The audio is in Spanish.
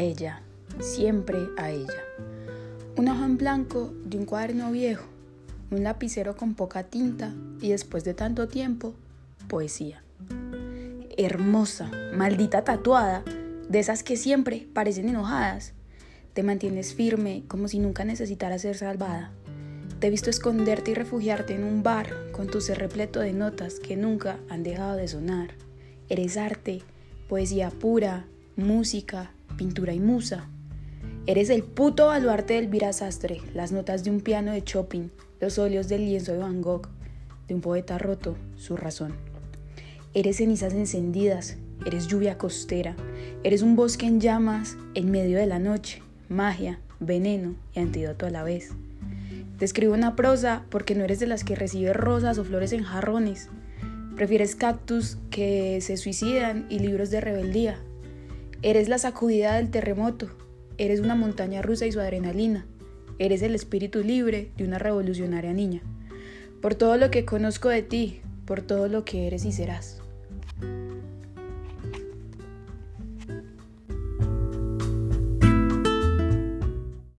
ella, siempre a ella. Un ojo en blanco de un cuaderno viejo, un lapicero con poca tinta y después de tanto tiempo, poesía. Hermosa, maldita tatuada, de esas que siempre parecen enojadas. Te mantienes firme como si nunca necesitaras ser salvada. Te he visto esconderte y refugiarte en un bar con tu ser repleto de notas que nunca han dejado de sonar. Eres arte, poesía pura, música, pintura y musa. Eres el puto baluarte del Virasastre, las notas de un piano de Chopin, los óleos del lienzo de Van Gogh, de un poeta roto, su razón. Eres cenizas encendidas, eres lluvia costera, eres un bosque en llamas en medio de la noche, magia, veneno y antídoto a la vez. Te escribo una prosa porque no eres de las que recibe rosas o flores en jarrones. Prefieres cactus que se suicidan y libros de rebeldía. Eres la sacudida del terremoto. Eres una montaña rusa y su adrenalina. Eres el espíritu libre de una revolucionaria niña. Por todo lo que conozco de ti, por todo lo que eres y serás.